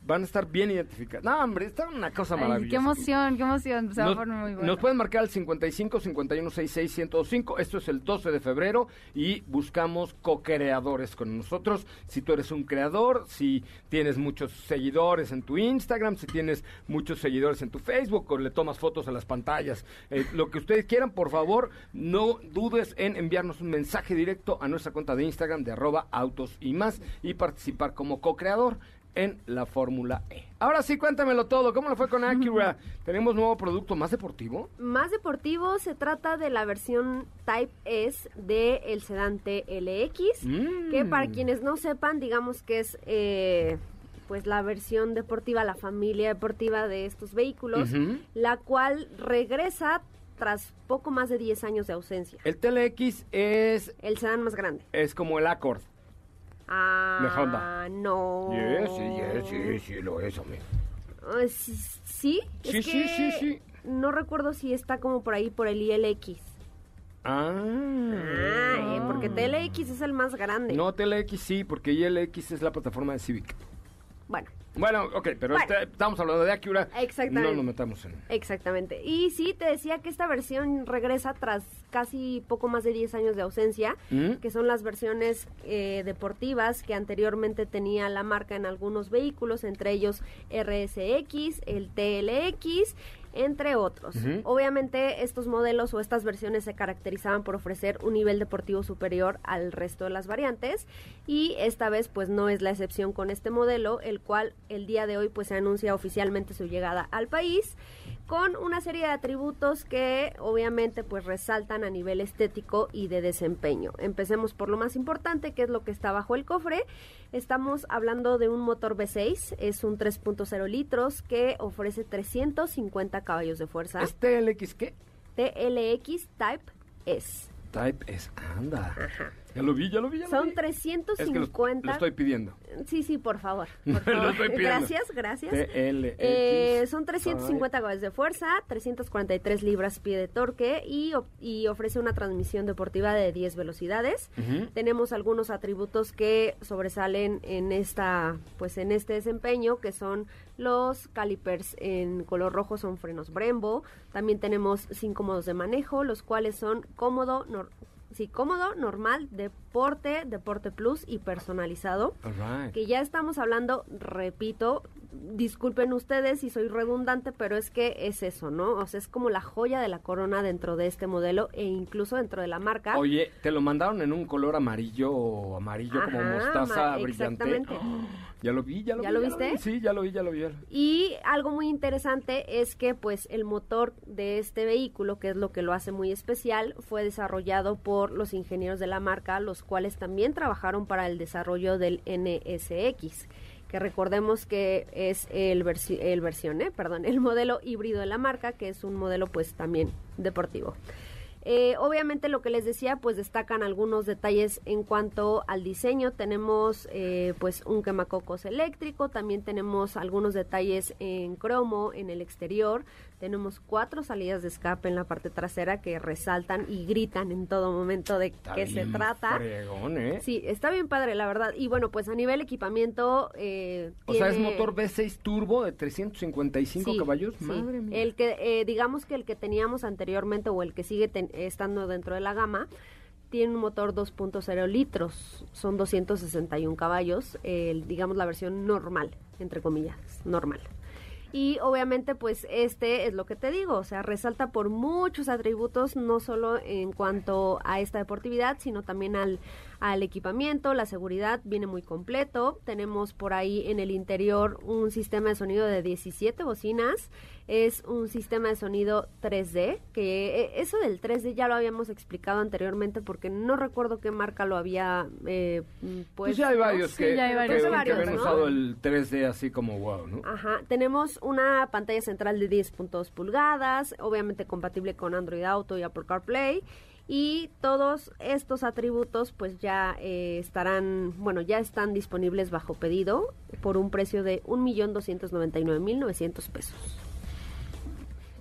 van a estar bien identificados. No, hombre, está una cosa Ay, maravillosa. qué emoción, qué emoción. Se va a Nos, poner muy bueno. nos pueden marcar al 55 51 66 105. Esto es el 12 de febrero y buscamos co-creadores con nosotros. Si tú eres un creador, si tienes muchos seguidores en tu Instagram, si tienes muchos seguidores en tu Facebook o le tomas fotos a las pantallas, eh, lo que ustedes quieran, por favor, no dudes en enviarnos un mensaje directo a nuestra cuenta de Instagram de arroba autos y más y participar como co-creador en la Fórmula E. Ahora sí, cuéntamelo todo. ¿Cómo le fue con Acura? ¿Tenemos nuevo producto más deportivo? Más deportivo, se trata de la versión Type S del el sedán TLX, Mm. que para quienes no sepan, digamos que es eh, pues la versión deportiva, la familia deportiva de estos vehículos, la cual regresa tras poco más de 10 años de ausencia. El TLX es, El sedán más grande. es como el Accord. Ah, Honda. no. Yes, sí, yes, sí, sí, lo es, hombre. Ah, sí, sí, Sí, es sí, que sí, sí. No recuerdo si está como por ahí por el ILX. Ah. Ah, eh, porque TLX es el más grande. No, TLX sí, porque ILX es la plataforma de Civic. Bueno, Bueno, ok, pero Bueno. este- estamos hablando de Acura. Exactamente. No nos metamos en... exactamente. Y sí, te decía que esta versión regresa tras casi poco más de 10 años de ausencia, ¿Mm? que son las versiones eh, deportivas que anteriormente tenía la marca en algunos vehículos, entre ellos RSX, el TLX entre otros. Obviamente estos modelos o estas versiones se caracterizaban por ofrecer un nivel deportivo superior al resto de las variantes y esta vez pues no es la excepción con este modelo, el cual el día de hoy pues se anuncia oficialmente su llegada al país con una serie de atributos que obviamente pues resaltan a nivel estético y de desempeño. Empecemos por lo más importante, que es lo que está bajo el cofre. Estamos hablando de un motor V6, es un 3.0 litros que ofrece 350 caballos de fuerza. ¿Es TLX qué? TLX Type S. Type S, anda. Ya lo vi, ya lo vi, ya lo Son vi. 350. Es que lo, lo estoy pidiendo. Sí, sí, por favor. por Lo favor. estoy pidiendo. Gracias, gracias. TLX. Eh, son 350 caballos de fuerza, 343 libras pie de torque y, ofrece una transmisión deportiva de 10 velocidades. Tenemos algunos atributos que sobresalen en esta, pues en este desempeño, que son los calipers en color rojo, son frenos Brembo. También tenemos cinco modos de manejo, los cuales son cómodo, nor- sí, cómodo, normal, deporte, deporte plus y personalizado right. que ya estamos hablando, repito, disculpen ustedes si soy redundante, pero es que es eso, ¿no? O sea, es como la joya de la corona dentro de este modelo e incluso dentro de la marca. Oye, ¿te lo mandaron en un color amarillo o amarillo como mostaza brillante? exactamente. ¡Oh! Ya lo vi, ya lo ¿Ya vi. lo viste? Sí, lo vi, ya lo vi. ya lo vi. Y algo muy interesante es que pues el motor de este vehículo, que es lo que lo hace muy especial, fue desarrollado por los ingenieros de la marca, los cuales también trabajaron para el desarrollo del NSX que recordemos que es el, versi- el versión, ¿eh? perdón, el modelo híbrido de la marca, que es un modelo pues también deportivo. Eh, obviamente lo que les decía, pues destacan algunos detalles en cuanto al diseño. Tenemos eh, pues un quemacocos eléctrico, también tenemos algunos detalles en cromo en el exterior. Tenemos cuatro salidas de escape en la parte trasera que resaltan y gritan en todo momento de Está qué se trata. fregón, ¿eh? Sí, está bien padre, la verdad. Y bueno, pues a nivel equipamiento... Eh, O sea, es motor V6 turbo de 355 Sí, caballos. sí. Madre mía. El que, eh, digamos que el que teníamos anteriormente o el que sigue ten- estando dentro de la gama, tiene un motor 2.0 litros, son 261 caballos, el, digamos la versión normal, entre comillas, normal. Y obviamente pues este es lo que te digo, o sea, resalta por muchos atributos, no solo en cuanto a esta deportividad, sino también al, al equipamiento, la seguridad viene muy completo. Tenemos por ahí en el interior un sistema de sonido de 17 bocinas, es un sistema de sonido 3D, que eh, eso del 3D ya lo habíamos explicado anteriormente porque no recuerdo qué marca lo había eh, mm, Pues puesto. ya hay varios Sí, que, ya hay que- varios. que Varios, habían ¿no? usado el 3D así como wow, ¿no? Ajá, tenemos una pantalla central de 10.2 pulgadas, obviamente compatible con Android Auto y Apple CarPlay. Y todos estos atributos pues ya eh, estarán, bueno, ya están disponibles bajo pedido por un precio de 1.299.900 pesos.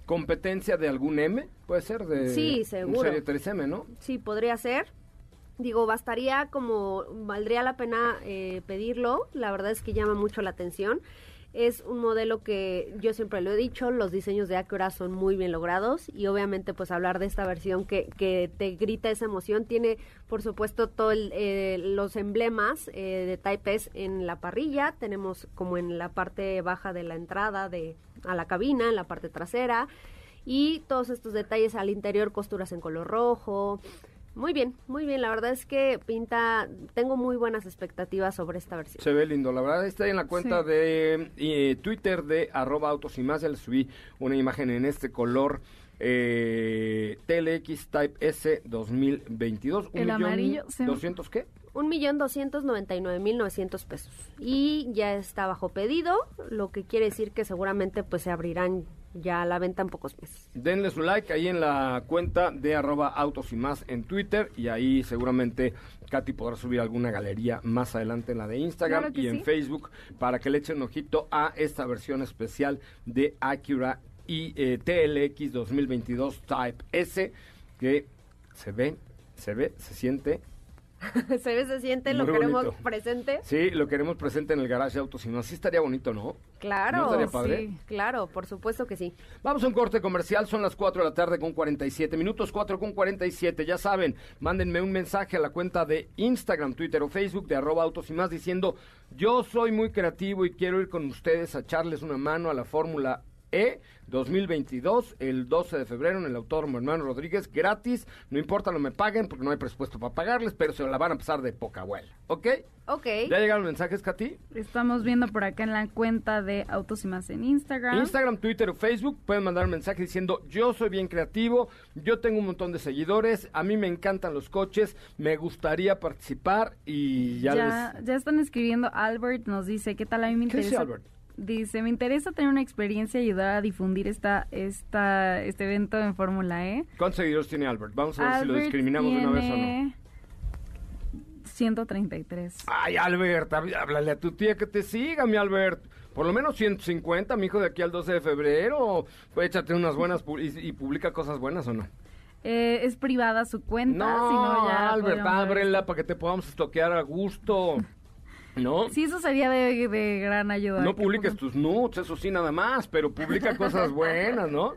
¿Competencia de algún M? Puede ser de Sí, un seguro. serie 3M, ¿no? Sí, podría ser. Digo, bastaría como, valdría la pena eh, pedirlo. La verdad es que llama mucho la atención. Es un modelo que yo siempre lo he dicho, los diseños de Acura son muy bien logrados y obviamente pues hablar de esta versión que, que te grita esa emoción tiene por supuesto todos los emblemas eh, de Type S en la parrilla, tenemos como en la parte baja de la entrada de a la cabina, en la parte trasera y todos estos detalles al interior, costuras en color rojo. Muy bien, muy bien. La verdad es que pinta, tengo muy buenas expectativas sobre esta versión. Se ve lindo, la verdad está en la cuenta Sí. de eh, Twitter de arroba autos y más, ya le subí una imagen en este color eh, TLX Type S 2022. Un El millón amarillo, sí. ¿200 qué? Un millón doscientos noventa y nueve mil novecientos pesos. Y ya está bajo pedido, lo que quiere decir que seguramente pues se abrirán ya a la venta en pocos meses. Denle su like ahí en la cuenta de arroba autos y más en Twitter y ahí seguramente Katy podrá subir alguna galería más adelante en la de Instagram Claro y en. Facebook para que le echen un ojito a esta versión especial de Acura y eh, TLX 2022 Type S que se ve, se ve, se siente. se ve, se siente, lo queremos bonito. presente. Sí, lo queremos presente en el garage de autos y más. Sí estaría bonito, ¿no? Claro, ¿No estaría padre? sí. claro, por supuesto que sí. Vamos a un corte comercial, son las 4 de la tarde con 47 minutos, 4 con 47. Ya saben, mándenme un mensaje a la cuenta de Instagram, Twitter o Facebook de arroba autos y más diciendo yo soy muy creativo y quiero ir con ustedes a echarles una mano a la Fórmula E 2022, el 12 de febrero en el Autódromo Hermano Rodríguez, gratis, no importa, no me paguen porque no hay presupuesto para pagarles, pero se la van a pasar de poca abuela, ¿ok? Ok. ¿Ya llegaron mensajes, Katy? Estamos viendo por acá en la cuenta de Autos y Más en Instagram. Instagram, Twitter o Facebook pueden mandar un mensaje diciendo yo soy bien creativo, yo tengo un montón de seguidores, a mí me encantan los coches, me gustaría participar y ya, ya, les... ya están escribiendo. Albert nos dice, ¿qué tal? A mí me ¿Qué dice interesa. Albert? Dice, me interesa tener una experiencia y ayudar a difundir esta, esta, este evento en Fórmula E. ¿Cuántos seguidores tiene Albert? Vamos a ver si lo discriminamos de una vez o no. tiene 133. Ay, Albert, háblale a tu tía que te siga, mi Albert. Por lo menos 150, mi hijo, de aquí al 12 de febrero. Pues échate unas buenas y, y publica cosas buenas o no. Eh, es privada su cuenta, No, si no ya Albert, ábrela para que te podamos estoquear a gusto. ¿No? Sí, eso sería de, de gran ayuda. No que publiques tus nudes, eso sí, nada más, pero publica cosas buenas, ¿no?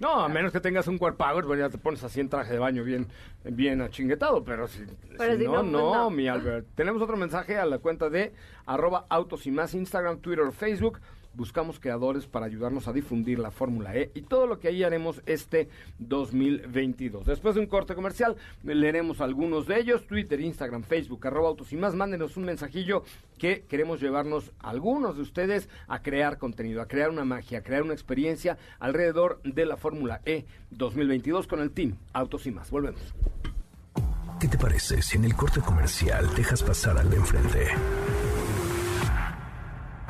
No, a menos que tengas un cuerpo pues ya te pones así en traje de baño bien, bien achinguetado, pero si, Pero si si no, no, pues no, no. mi Albert. Tenemos otro mensaje a la cuenta de arroba autos y más Instagram, Twitter, Facebook. Buscamos creadores para ayudarnos a difundir la Fórmula E y todo lo que ahí haremos este 2022. Después de un corte comercial, leeremos algunos de ellos, Twitter, Instagram, Facebook, arroba autos y más. Mándenos un mensajillo que queremos llevarnos a algunos de ustedes a crear contenido, a crear una magia, a crear una experiencia alrededor de la Fórmula E 2022 con el team Autos y más. Volvemos. ¿Qué te parece si en el corte comercial dejas pasar al de enfrente?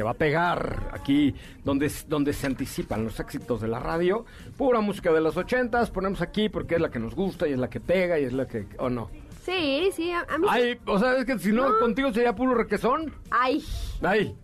que va a pegar aquí donde, donde se anticipan los éxitos de la radio. Pura música de los ochentas, ponemos aquí porque es la que nos gusta y es la que pega y es la que... ¿O no? Sí, sí, a, a mí... sí. Ay, o sea, es que si no, No. contigo sería puro requesón. Ay, Ay,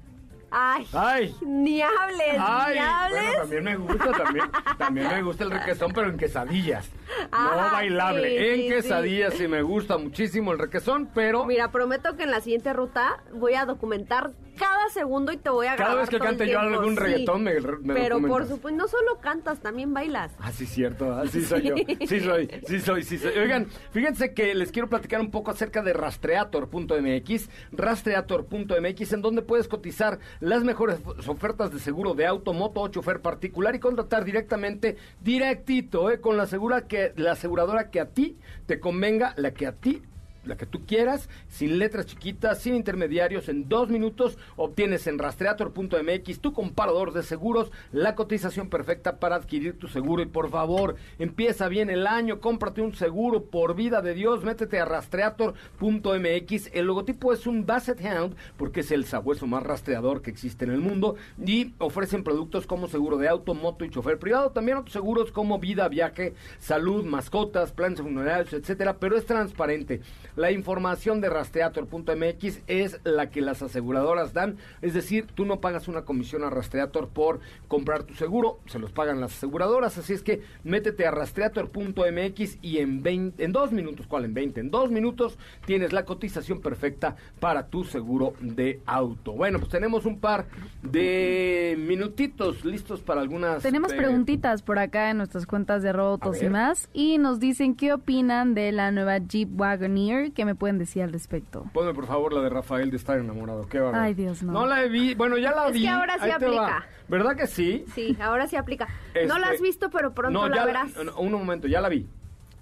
ay, ay. ni hables, Ay, ni hables. bueno, también me gusta, también, también me gusta el requesón, pero en quesadillas. No Ajá, bailable. sí, en sí, quesadillas sí. me gusta muchísimo el requesón, pero Mira, prometo que en la siguiente ruta voy a documentar cada segundo y te voy a Cada grabar vez que todo cante yo algún reggaetón me, me Pero por supuesto, no solo cantas, también bailas. Ah, sí, cierto, así soy yo. Sí soy, sí soy, sí soy. Oigan, fíjense que les quiero platicar un poco acerca de rastreator.mx, rastreator.mx, en donde puedes cotizar las mejores ofertas de seguro de auto, moto o chofer particular y contratar directamente, directito, eh, con la, segura que, la aseguradora que a ti te convenga, la que a ti la que tú quieras, sin letras chiquitas, sin intermediarios, en dos minutos obtienes en rastreator.mx tu comparador de seguros, la cotización perfecta para adquirir tu seguro. Y por favor, empieza bien el año, cómprate un seguro por vida de Dios, métete a rastreator.mx. El logotipo es un Basset Hound porque es el sabueso más rastreador que existe en el mundo y ofrecen productos como seguro de auto, moto y chofer privado, también otros seguros como vida, viaje, salud, mascotas, planes funerarios, etcétera, pero es transparente. La información de rastreator.mx es la que las aseguradoras dan, es decir, tú no pagas una comisión a Rastreator por comprar tu seguro, se los pagan las aseguradoras, así es que métete a rastreator.mx y en 20, en dos minutos, ¿cuál en 20? En dos minutos tienes la cotización perfecta para tu seguro de auto. Bueno, pues tenemos un par de minutitos listos para algunas... Tenemos eh, preguntitas por acá en nuestras cuentas de robots y más. Y nos dicen qué opinan de la nueva Jeep Wagoneer. ¿Qué me pueden decir al respecto? Ponme por favor la de Rafael de estar enamorado. Qué bárbaro. Ay, Dios, no. No la he vi, bueno, ya la Es vi. que ahora sí ahí te va. aplica. ¿Verdad que sí? Sí, ahora sí aplica. No la Este, has visto, pero pronto no, la ya verás. no, un momento, ya la vi.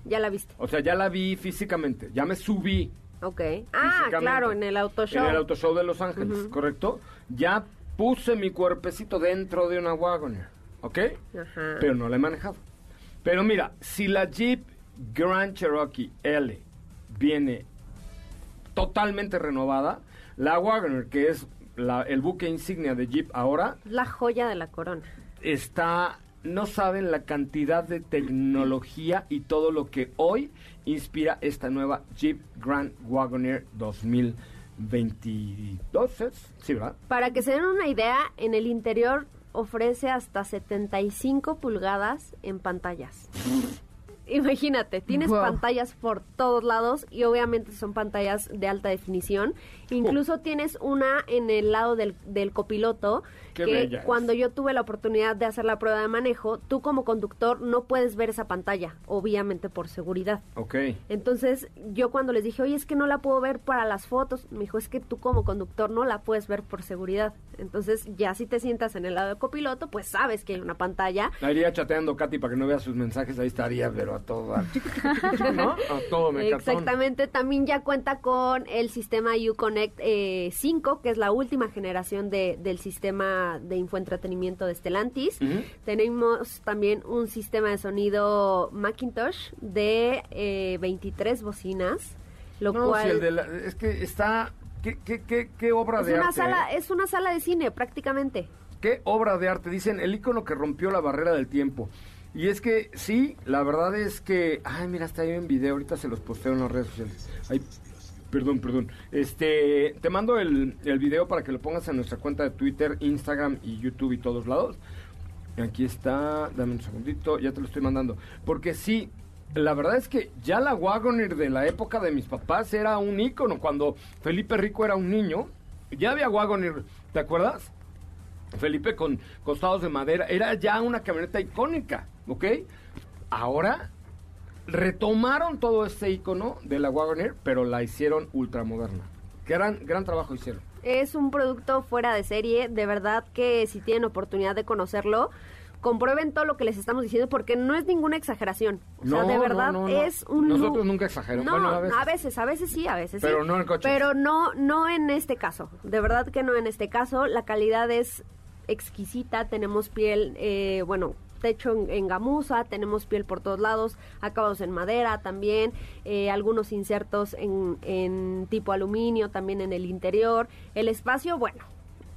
Ya la viste. O sea, ya la vi físicamente. Ya me subí. Ok. Ah, claro, en el auto show. En el auto show de Los Ángeles, ¿correcto? Ya puse mi cuerpecito dentro de una Wagoner, ¿ok? Ajá. Pero no la he manejado. Pero mira, si la Jeep Grand Cherokee L viene totalmente renovada, la Wagoner, que es la- el buque insignia de Jeep ahora, La joya de la corona. está, no saben la cantidad de tecnología y todo lo que hoy inspira esta nueva Jeep Grand Wagoneer 2022. ¿es? Sí, ¿verdad? Para que se den una idea, en el interior ofrece hasta 75 pulgadas en pantallas. Imagínate, tienes Wow. pantallas por todos lados y obviamente son pantallas de alta definición. Incluso tienes una en el lado del, del copiloto Qué que cuando yo tuve la oportunidad de hacer la prueba de manejo, tú como conductor no puedes ver esa pantalla, obviamente por seguridad. Ok. Entonces yo cuando les dije, oye, es que no la puedo ver para las fotos, me dijo, es que tú como conductor no la puedes ver por seguridad. Entonces ya si te sientas en el lado del copiloto, pues sabes que hay una pantalla. La iría chateando Katy para que no vea sus mensajes, ahí estaría, pero a todo. ¿No? A todo me Exactamente, también ya cuenta con el sistema Uconnect eh, 5, que es la última generación de, del sistema de infoentretenimiento de Stellantis. Tenemos también un sistema de sonido Macintosh de eh, 23 bocinas, lo No, cual si el de la- es que está... ¿Qué, qué, qué, qué obra es de una arte? sala, eh? es una sala de cine prácticamente. ¿Qué obra de arte? Dicen, el icono que rompió la barrera del tiempo. Y es que, sí, la verdad es que... Ay, mira, está ahí en video, ahorita se los posteo en las redes sociales. Ay, perdón, perdón. Este, te mando el, el video para que lo pongas en nuestra cuenta de Twitter, Instagram y YouTube y todos lados. Aquí está, dame un segundito, ya te lo estoy mandando. Porque sí, la verdad es que ya la Wagoner de la época de mis papás era un ícono. Cuando Felipe Rico era un niño, ya había Wagoner, ¿te acuerdas? Felipe con costados de madera, era ya una camioneta icónica, ¿ok? Ahora retomaron todo este icono de la Wagoner, pero la hicieron ultramoderna. Gran, gran trabajo hicieron. Es un producto fuera de serie, de verdad que si tienen oportunidad de conocerlo, comprueben todo lo que les estamos diciendo porque no es ninguna exageración. O sea, No, de no, verdad no, no. es un... Nosotros nunca exageramos. No, Bueno, a a veces. veces. a veces, sí, a veces sí. Pero no en coches. Pero no, no en este caso. De verdad que no en este caso. La calidad es exquisita. Tenemos piel, eh, bueno, techo en, gamuza, tenemos piel por todos lados, acabados en madera también, eh, algunos insertos en, en tipo aluminio también en el interior. El espacio, bueno,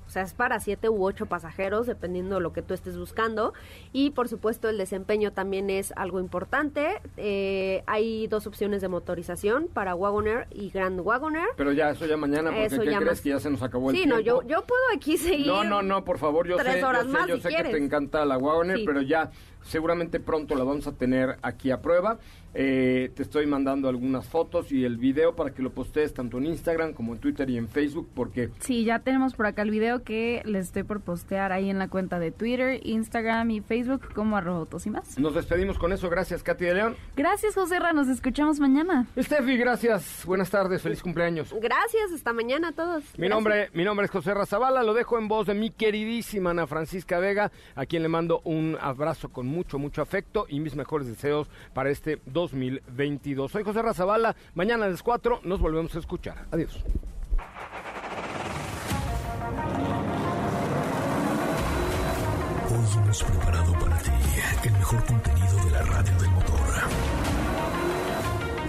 o sea, es para siete u ocho pasajeros, dependiendo de lo que tú estés buscando. Y por supuesto, el desempeño también es algo importante. Eh, hay dos opciones de motorización para Wagoner y Grand Wagoner. Pero ya, eso ya mañana, porque Eso ¿qué ya crees más- que ya se nos acabó el Sí, tiempo? no, yo, yo puedo aquí seguir. No, no, no, por favor, yo tres sé, horas yo sé, más yo si sé que te encanta la Wagoner, Sí. pero ya seguramente pronto la vamos a tener aquí a prueba. Eh, te estoy mandando algunas fotos y el video para que lo postees tanto en Instagram como en Twitter y en Facebook, porque Sí, ya tenemos por acá el video que les estoy por postear ahí en la cuenta de Twitter, Instagram y Facebook como arroba autos y más. nos despedimos con eso. Gracias, Katy de León. Gracias, José Ra, nos escuchamos mañana. Steffi, gracias. Buenas tardes, feliz cumpleaños. Gracias, hasta mañana a todos. Mi Gracias. nombre, mi nombre es José Razabala, lo dejo en voz de mi queridísima Ana Francisca Vega, a quien le mando un abrazo con mucho, mucho afecto y mis mejores deseos para este 2022. Soy José Razabala, mañana a las 4 nos volvemos a escuchar. Adiós. Hoy hemos preparado para ti el mejor contenido de la radio del motor.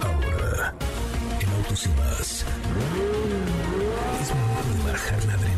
Ahora, en Autos y más, es momento de bajar la adrenalina,